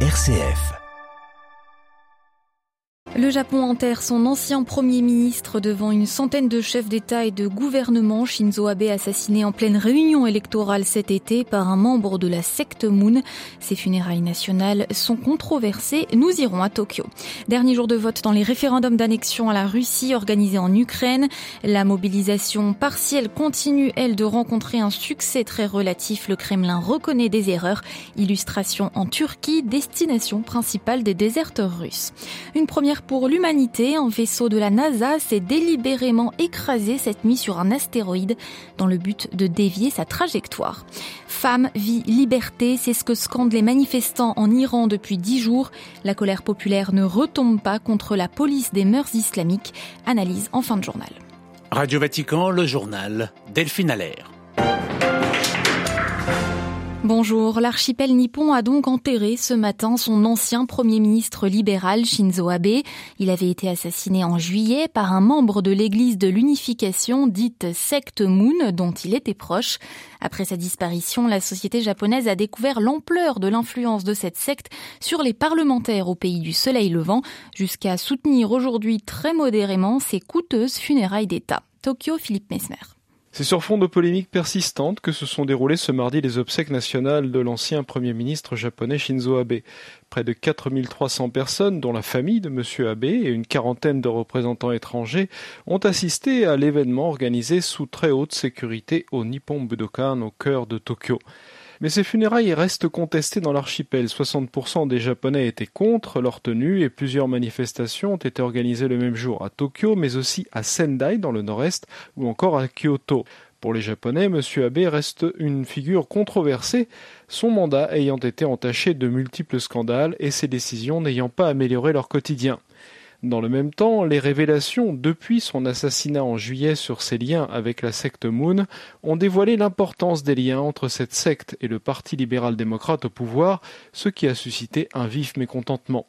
RCF. Le Japon enterre son ancien premier ministre devant une centaine de chefs d'État et de gouvernement. Shinzo Abe assassiné en pleine réunion électorale cet été par un membre de la secte Moon. Ses funérailles nationales sont controversées. Nous irons à Tokyo. Dernier jour de vote dans les référendums d'annexion à la Russie organisés en Ukraine. La mobilisation partielle continue, elle, de rencontrer un succès très relatif. Le Kremlin reconnaît des erreurs. Illustration en Turquie, destination principale des déserteurs russes. Pour l'humanité, un vaisseau de la NASA s'est délibérément écrasé cette nuit sur un astéroïde dans le but de dévier sa trajectoire. Femme, vie, liberté, c'est ce que scandent les manifestants en Iran depuis dix jours. La colère populaire ne retombe pas contre la police des mœurs islamiques. Analyse en fin de journal. Radio Vatican, le journal Delphine Allaire. Bonjour, l'archipel nippon a donc enterré ce matin son ancien premier ministre libéral Shinzo Abe. Il avait été assassiné en juillet par un membre de l'église de l'unification dite secte Moon dont il était proche. Après sa disparition, la société japonaise a découvert l'ampleur de l'influence de cette secte sur les parlementaires au pays du soleil levant jusqu'à soutenir aujourd'hui très modérément ses coûteuses funérailles d'État. Tokyo, Philippe Mesmer. C'est sur fond de polémiques persistantes que se sont déroulées ce mardi les obsèques nationales de l'ancien Premier ministre japonais Shinzo Abe. Près de 4300 personnes, dont la famille de M. Abe et une quarantaine de représentants étrangers, ont assisté à l'événement organisé sous très haute sécurité au Nippon Budokan au cœur de Tokyo. Mais ces funérailles restent contestées dans l'archipel. 60% des Japonais étaient contre leur tenue et plusieurs manifestations ont été organisées le même jour à Tokyo, mais aussi à Sendai dans le nord-est ou encore à Kyoto. Pour les Japonais, M. Abe reste une figure controversée, son mandat ayant été entaché de multiples scandales et ses décisions n'ayant pas amélioré leur quotidien. Dans le même temps, les révélations depuis son assassinat en juillet sur ses liens avec la secte Moon ont dévoilé l'importance des liens entre cette secte et le Parti libéral-démocrate au pouvoir, ce qui a suscité un vif mécontentement.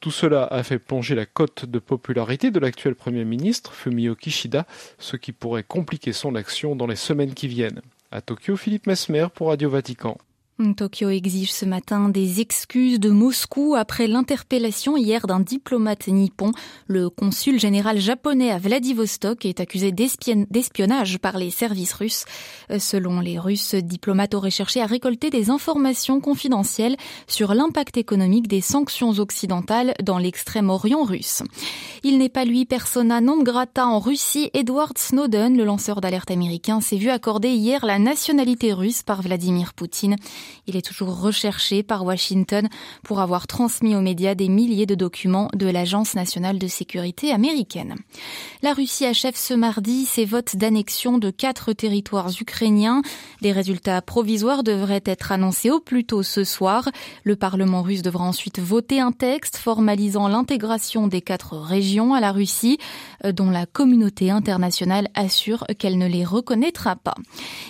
Tout cela a fait plonger la cote de popularité de l'actuel Premier ministre, Fumio Kishida, ce qui pourrait compliquer son action dans les semaines qui viennent. À Tokyo, Philippe Mesmer pour Radio Vatican. Tokyo exige ce matin des excuses de Moscou après l'interpellation hier d'un diplomate nippon. Le consul général japonais à Vladivostok est accusé d'espionnage par les services russes. Selon les Russes, diplomate aurait cherché à récolter des informations confidentielles sur l'impact économique des sanctions occidentales dans l'extrême-orient russe. Il n'est pas lui persona non grata en Russie. Edward Snowden, le lanceur d'alerte américain, s'est vu accorder hier la nationalité russe par Vladimir Poutine. Il est toujours recherché par Washington pour avoir transmis aux médias des milliers de documents de l'Agence nationale de sécurité américaine. La Russie achève ce mardi ses votes d'annexion de quatre territoires ukrainiens. Des résultats provisoires devraient être annoncés au plus tôt ce soir. Le Parlement russe devra ensuite voter un texte formalisant l'intégration des quatre régions à la Russie, euh, dont la communauté internationale assure qu'elle ne les reconnaîtra pas.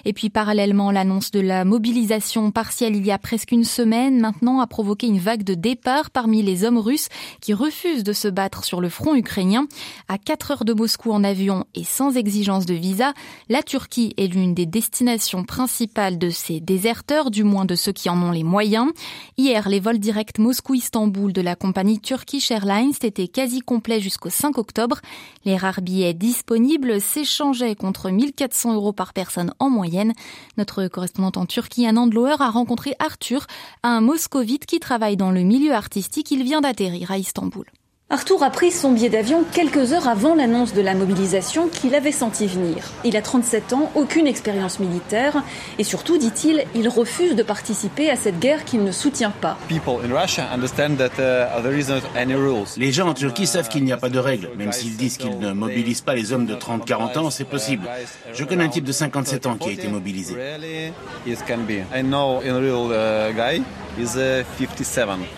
Et puis parallèlement, l'annonce de la mobilisation par il y a presque une semaine maintenant a provoqué une vague de départ parmi les hommes russes qui refusent de se battre sur le front ukrainien. À 4 heures de Moscou en avion et sans exigence de visa, la Turquie est l'une des destinations principales de ces déserteurs, du moins de ceux qui en ont les moyens. Hier, les vols directs Moscou-Istanbul de la compagnie Turkish Airlines étaient quasi complets jusqu'au 5 octobre. Les rares billets disponibles s'échangeaient contre 1400 euros par personne en moyenne. Notre correspondante en Turquie, Anand Loer, a rencontré Arthur, un moscovite qui travaille dans le milieu artistique. Il vient d'atterrir à Istanbul. Arthur a pris son billet d'avion quelques heures avant l'annonce de la mobilisation qu'il avait senti venir. Il a 37 ans, aucune expérience militaire et surtout, dit-il, il refuse de participer à cette guerre qu'il ne soutient pas. Uh, les gens en Turquie savent qu'il n'y a pas de règles. Même s'ils disent qu'ils ne mobilisent pas les hommes de 30-40 ans, c'est possible. Je connais un type de 57 ans qui a été mobilisé.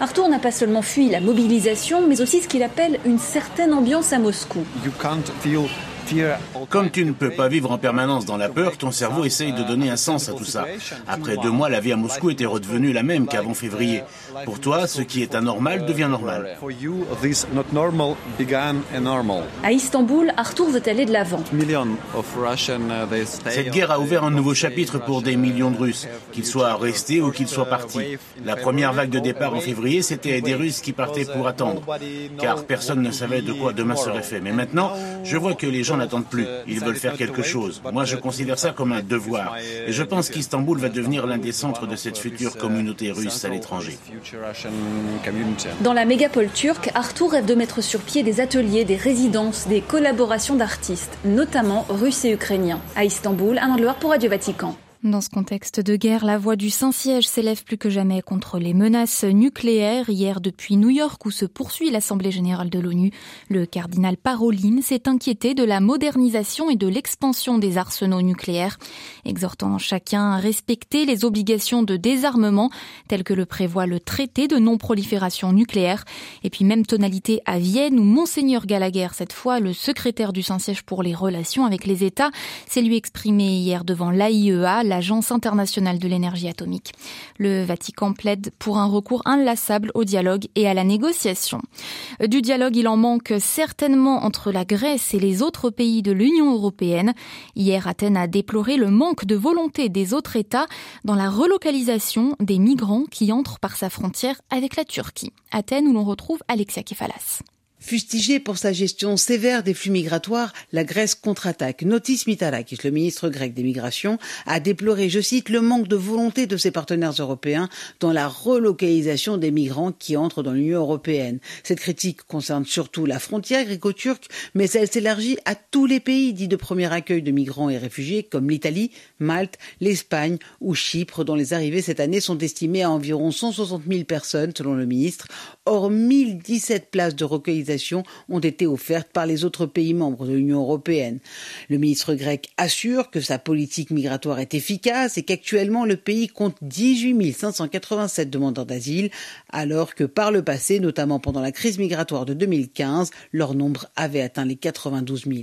Arthur n'a pas seulement fui la mobilisation, mais aussi ce qu'il appelle une certaine ambiance à Moscou. Comme tu ne peux pas vivre en permanence dans la peur, ton cerveau essaye de donner un sens à tout ça. Après deux mois, la vie à Moscou était redevenue la même qu'avant février. Pour toi, ce qui est anormal devient normal. À Istanbul, Arthur veut aller de l'avant. Cette guerre a ouvert un nouveau chapitre pour des millions de Russes, qu'ils soient restés ou qu'ils soient partis. La première vague de départ en février, c'était des Russes qui partaient pour attendre, car personne ne savait de quoi demain serait fait. Mais maintenant, je vois que les gens n'attendent plus. Ils veulent faire quelque chose. Moi, je considère ça comme un devoir. Et je pense qu'Istanbul va devenir l'un des centres de cette future communauté russe à l'étranger. Dans la mégapole turque, Arthur rêve de mettre sur pied des ateliers, des résidences, des collaborations d'artistes, notamment russes et ukrainiens. À Istanbul, un Loire pour Radio Vatican. Dans ce contexte de guerre, la voix du Saint-Siège s'élève plus que jamais contre les menaces nucléaires. Hier, depuis New York, où se poursuit l'Assemblée générale de l'ONU, le cardinal Parolin s'est inquiété de la modernisation et de l'expansion des arsenaux nucléaires, exhortant chacun à respecter les obligations de désarmement telles que le prévoit le traité de non-prolifération nucléaire. Et puis même tonalité à Vienne, où Monseigneur Gallagher, cette fois le secrétaire du Saint-Siège pour les relations avec les États, s'est lui exprimé hier devant l'AIEA, l'Agence internationale de l'énergie atomique. Le Vatican plaide pour un recours inlassable au dialogue et à la négociation. Du dialogue, il en manque certainement entre la Grèce et les autres pays de l'Union européenne. Hier, Athènes a déploré le manque de volonté des autres États dans la relocalisation des migrants qui entrent par sa frontière avec la Turquie. Athènes où l'on retrouve Alexia Kefalas. Fustigé pour sa gestion sévère des flux migratoires, la Grèce contre-attaque. Notis Mitarakis, le ministre grec des migrations, a déploré, je cite, le manque de volonté de ses partenaires européens dans la relocalisation des migrants qui entrent dans l'Union européenne. Cette critique concerne surtout la frontière gréco-turque, mais elle s'élargit à tous les pays dits de premier accueil de migrants et réfugiés comme l'Italie, Malte, l'Espagne ou Chypre, dont les arrivées cette année sont estimées à environ 160 000 personnes, selon le ministre. Or, 1017 places de recueillisation ont été offertes par les autres pays membres de l'Union européenne. Le ministre grec assure que sa politique migratoire est efficace et qu'actuellement le pays compte 18 587 demandeurs d'asile, alors que par le passé, notamment pendant la crise migratoire de 2015, leur nombre avait atteint les 92 000.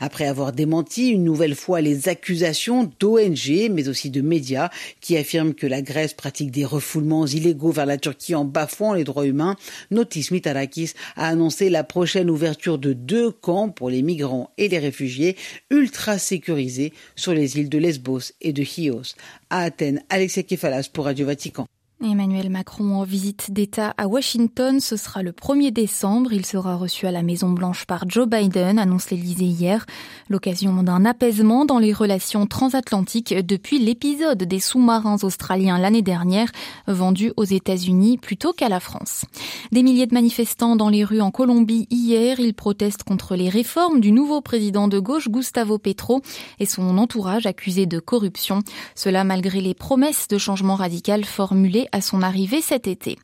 Après avoir démenti une nouvelle fois les accusations d'ONG, mais aussi de médias, qui affirment que la Grèce pratique des refoulements illégaux vers la Turquie en bafouant les droits humains, Notis Mitarakis a annoncé la prochaine ouverture de deux camps pour les migrants et les réfugiés ultra sécurisés sur les îles de Lesbos et de Chios. À Athènes, Alexia Kefalas pour Radio Vatican. Emmanuel Macron en visite d'État à Washington, ce sera le 1er décembre. Il sera reçu à la Maison Blanche par Joe Biden, annonce l'Élysée hier. L'occasion d'un apaisement dans les relations transatlantiques depuis l'épisode des sous-marins australiens l'année dernière, vendus aux États-Unis plutôt qu'à la France. Des milliers de manifestants dans les rues en Colombie hier, ils protestent contre les réformes du nouveau président de gauche Gustavo Petro et son entourage accusé de corruption. Cela malgré les promesses de changement radical formulées à son arrivée cet été.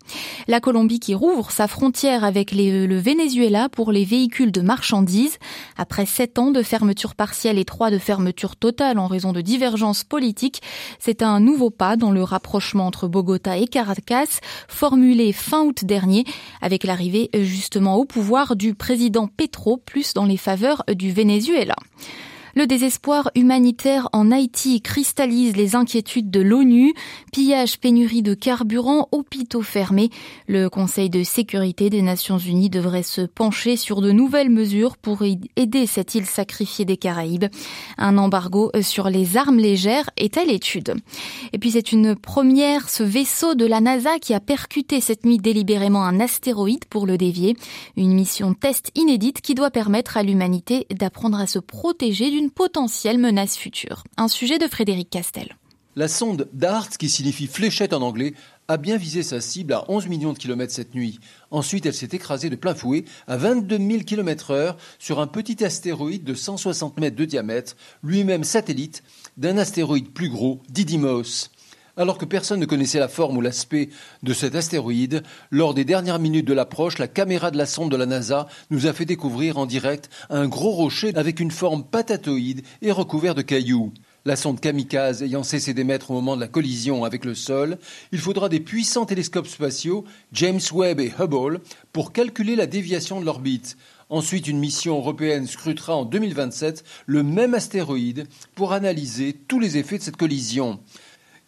La Colombie qui rouvre sa frontière avec le Venezuela pour les véhicules de marchandises. Après sept ans de fermeture partielle et trois de fermeture totale en raison de divergences politiques, c'est un nouveau pas dans le rapprochement entre Bogota et Caracas, formulé fin août dernier, avec l'arrivée justement au pouvoir du président Petro, plus dans les faveurs du Venezuela. Le désespoir humanitaire en Haïti cristallise les inquiétudes de l'ONU. Pillage, pénurie de carburant, hôpitaux fermés. Le Conseil de sécurité des Nations Unies devrait se pencher sur de nouvelles mesures pour aider cette île sacrifiée des Caraïbes. Un embargo sur les armes légères est à l'étude. Et puis c'est une première, ce vaisseau de la NASA qui a percuté cette nuit délibérément un astéroïde pour le dévier. Une mission test inédite qui doit permettre à l'humanité d'apprendre à se protéger potentielle menace future. Un sujet de Frédéric Castel. La sonde DART, qui signifie fléchette en anglais, a bien visé sa cible à 11 millions de kilomètres cette nuit. Ensuite, elle s'est écrasée de plein fouet à 22 000 km heure sur un petit astéroïde de 160 mètres de diamètre, lui-même satellite d'un astéroïde plus gros, Didymos. Alors que personne ne connaissait la forme ou l'aspect de cet astéroïde, lors des dernières minutes de l'approche, la caméra de la sonde de la NASA nous a fait découvrir en direct un gros rocher avec une forme patatoïde et recouvert de cailloux. La sonde kamikaze ayant cessé d'émettre au moment de la collision avec le sol, il faudra des puissants télescopes spatiaux, James Webb et Hubble, pour calculer la déviation de l'orbite. Ensuite, une mission européenne scrutera en 2027 le même astéroïde pour analyser tous les effets de cette collision.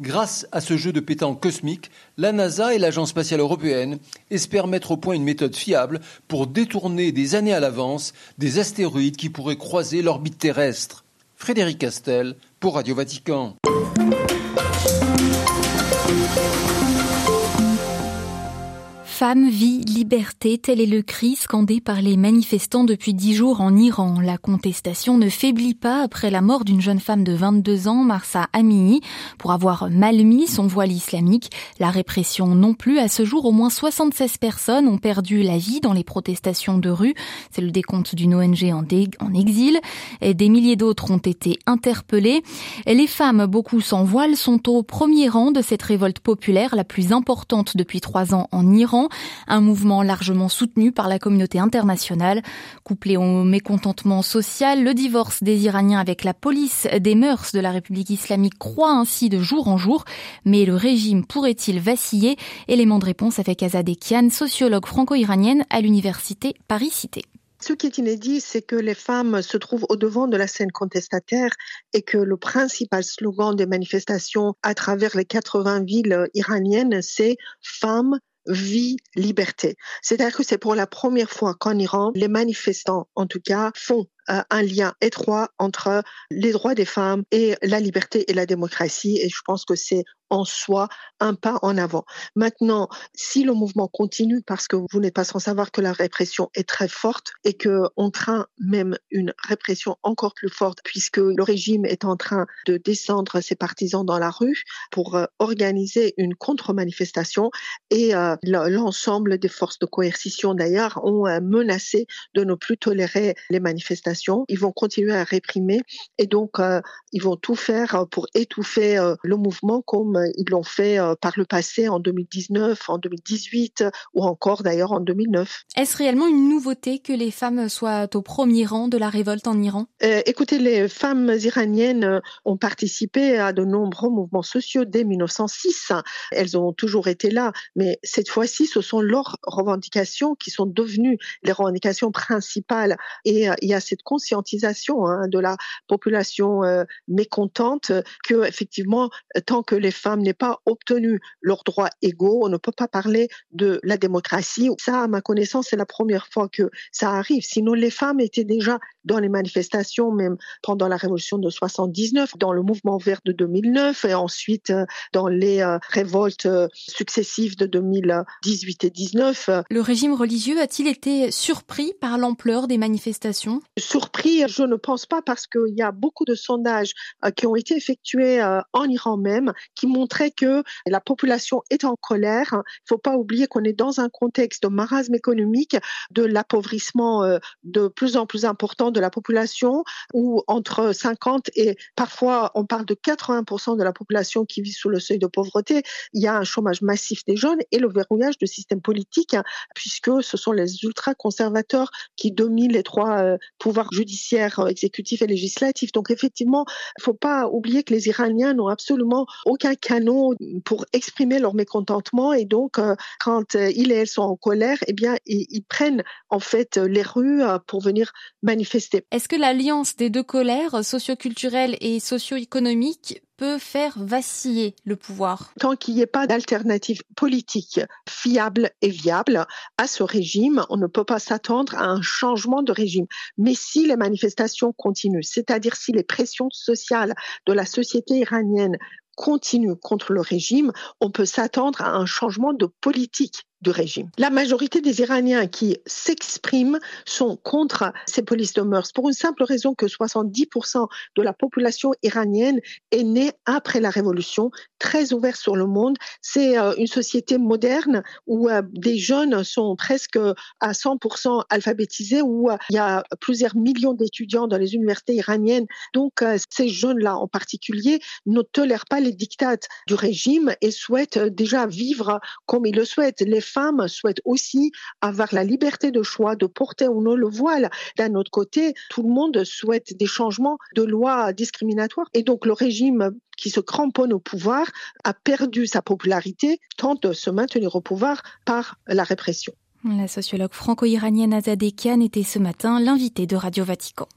Grâce à ce jeu de pétanque cosmique, la NASA et l'Agence spatiale européenne espèrent mettre au point une méthode fiable pour détourner des années à l'avance des astéroïdes qui pourraient croiser l'orbite terrestre. Frédéric Castel pour Radio Vatican. Femme, vie, liberté, tel est le cri scandé par les manifestants depuis dix jours en Iran. La contestation ne faiblit pas après la mort d'une jeune femme de 22 ans, Marsa Amini, pour avoir mal mis son voile islamique. La répression non plus. À ce jour, au moins 76 personnes ont perdu la vie dans les protestations de rue. C'est le décompte d'une ONG en, exil. Des milliers d'autres ont été interpellés. Les femmes, beaucoup sans voile, sont au premier rang de cette révolte populaire, la plus importante depuis trois ans en Iran un mouvement largement soutenu par la communauté internationale. Couplé au mécontentement social, le divorce des Iraniens avec la police des mœurs de la République islamique croît ainsi de jour en jour. Mais le régime pourrait-il vaciller? Élément de réponse avec Azadeh Kian, sociologue franco-iranienne à l'université Paris-Cité. Ce qui est inédit, c'est que les femmes se trouvent au devant de la scène contestataire et que le principal slogan des manifestations à travers les 80 villes iraniennes, c'est Femmes, vie, liberté. C'est-à-dire que c'est pour la première fois qu'en Iran, les manifestants, en tout cas, font euh, un lien étroit entre les droits des femmes et la liberté et la démocratie. Et je pense que c'est en soi un pas en avant. Maintenant, si le mouvement continue, parce que vous n'êtes pas sans savoir que la répression est très forte et que on craint même une répression encore plus forte, puisque le régime est en train de descendre ses partisans dans la rue pour euh, organiser une contre-manifestation et euh, l'ensemble des forces de coercition d'ailleurs ont menacé de ne plus tolérer les manifestations ils vont continuer à réprimer et donc euh, ils vont tout faire euh, pour étouffer euh, le mouvement comme ils l'ont fait par le passé en 2019, en 2018 ou encore d'ailleurs en 2009. Est-ce réellement une nouveauté que les femmes soient au premier rang de la révolte en Iran? Écoutez, les femmes iraniennes ont participé à de nombreux mouvements sociaux dès 1906. Elles ont toujours été là, mais cette fois-ci, ce sont leurs revendications qui sont devenues les revendications principales. Et il y a cette conscientisation hein, de la population euh, mécontente que effectivement tant que les femmes n'aient pas obtenu leurs droits égaux, on ne peut pas parler de la démocratie. Ça, à ma connaissance, c'est la première fois que ça arrive. Sinon, les femmes étaient déjà dans les manifestations, même pendant la révolution de 79, dans le mouvement vert de 2009 et ensuite euh, dans les euh, révoltes successives de 2018 et 19. Le régime religieux a-t-il été surpris par l'ampleur des manifestations? Surpris, je ne pense pas parce qu'il y a beaucoup de sondages euh, qui ont été effectués euh, en Iran même qui montraient que la population est en colère. Il ne faut pas oublier qu'on est dans un contexte de marasme économique, de l'appauvrissement euh, de plus en plus important de la population où entre 50 et parfois on parle de 80% de la population qui vit sous le seuil de pauvreté. Il y a un chômage massif des jeunes et le verrouillage du système politique puisque ce sont les ultra-conservateurs qui dominent les trois pouvoir judiciaire, euh, exécutif et législatif. Donc effectivement, il ne faut pas oublier que les Iraniens n'ont absolument aucun canon pour exprimer leur mécontentement et donc euh, quand euh, ils et elles sont en colère, eh bien ils, prennent en fait les rues pour venir manifester. Est-ce que l'alliance des deux colères, socioculturelles et socio-économiques, peut faire vaciller le pouvoir? Tant qu'il n'y ait pas d'alternative politique fiable et viable à ce régime, on ne peut pas s'attendre à un changement de régime. Mais si les manifestations continuent, c'est-à-dire si les pressions sociales de la société iranienne continuent contre le régime, on peut s'attendre à un changement de politique La majorité des Iraniens qui s'expriment sont contre ces polices de mœurs pour une simple raison que 70% de la population iranienne est née après la révolution, très ouverte sur le monde. C'est euh, une société moderne où euh, des jeunes sont presque à 100% alphabétisés, où euh, il y a plusieurs millions d'étudiants dans les universités iraniennes. Donc ces jeunes-là en particulier ne tolèrent pas les dictates du régime et souhaitent déjà vivre comme ils le souhaitent. Femmes souhaitent aussi avoir la liberté de choix de porter ou non le voile. D'un autre côté, tout le monde souhaite des changements de lois discriminatoires. Et donc le régime qui se cramponne au pouvoir a perdu sa popularité, tente de se maintenir au pouvoir par la répression. La sociologue franco-iranienne Azadeh Khan était ce matin l'invitée de Radio Vatican.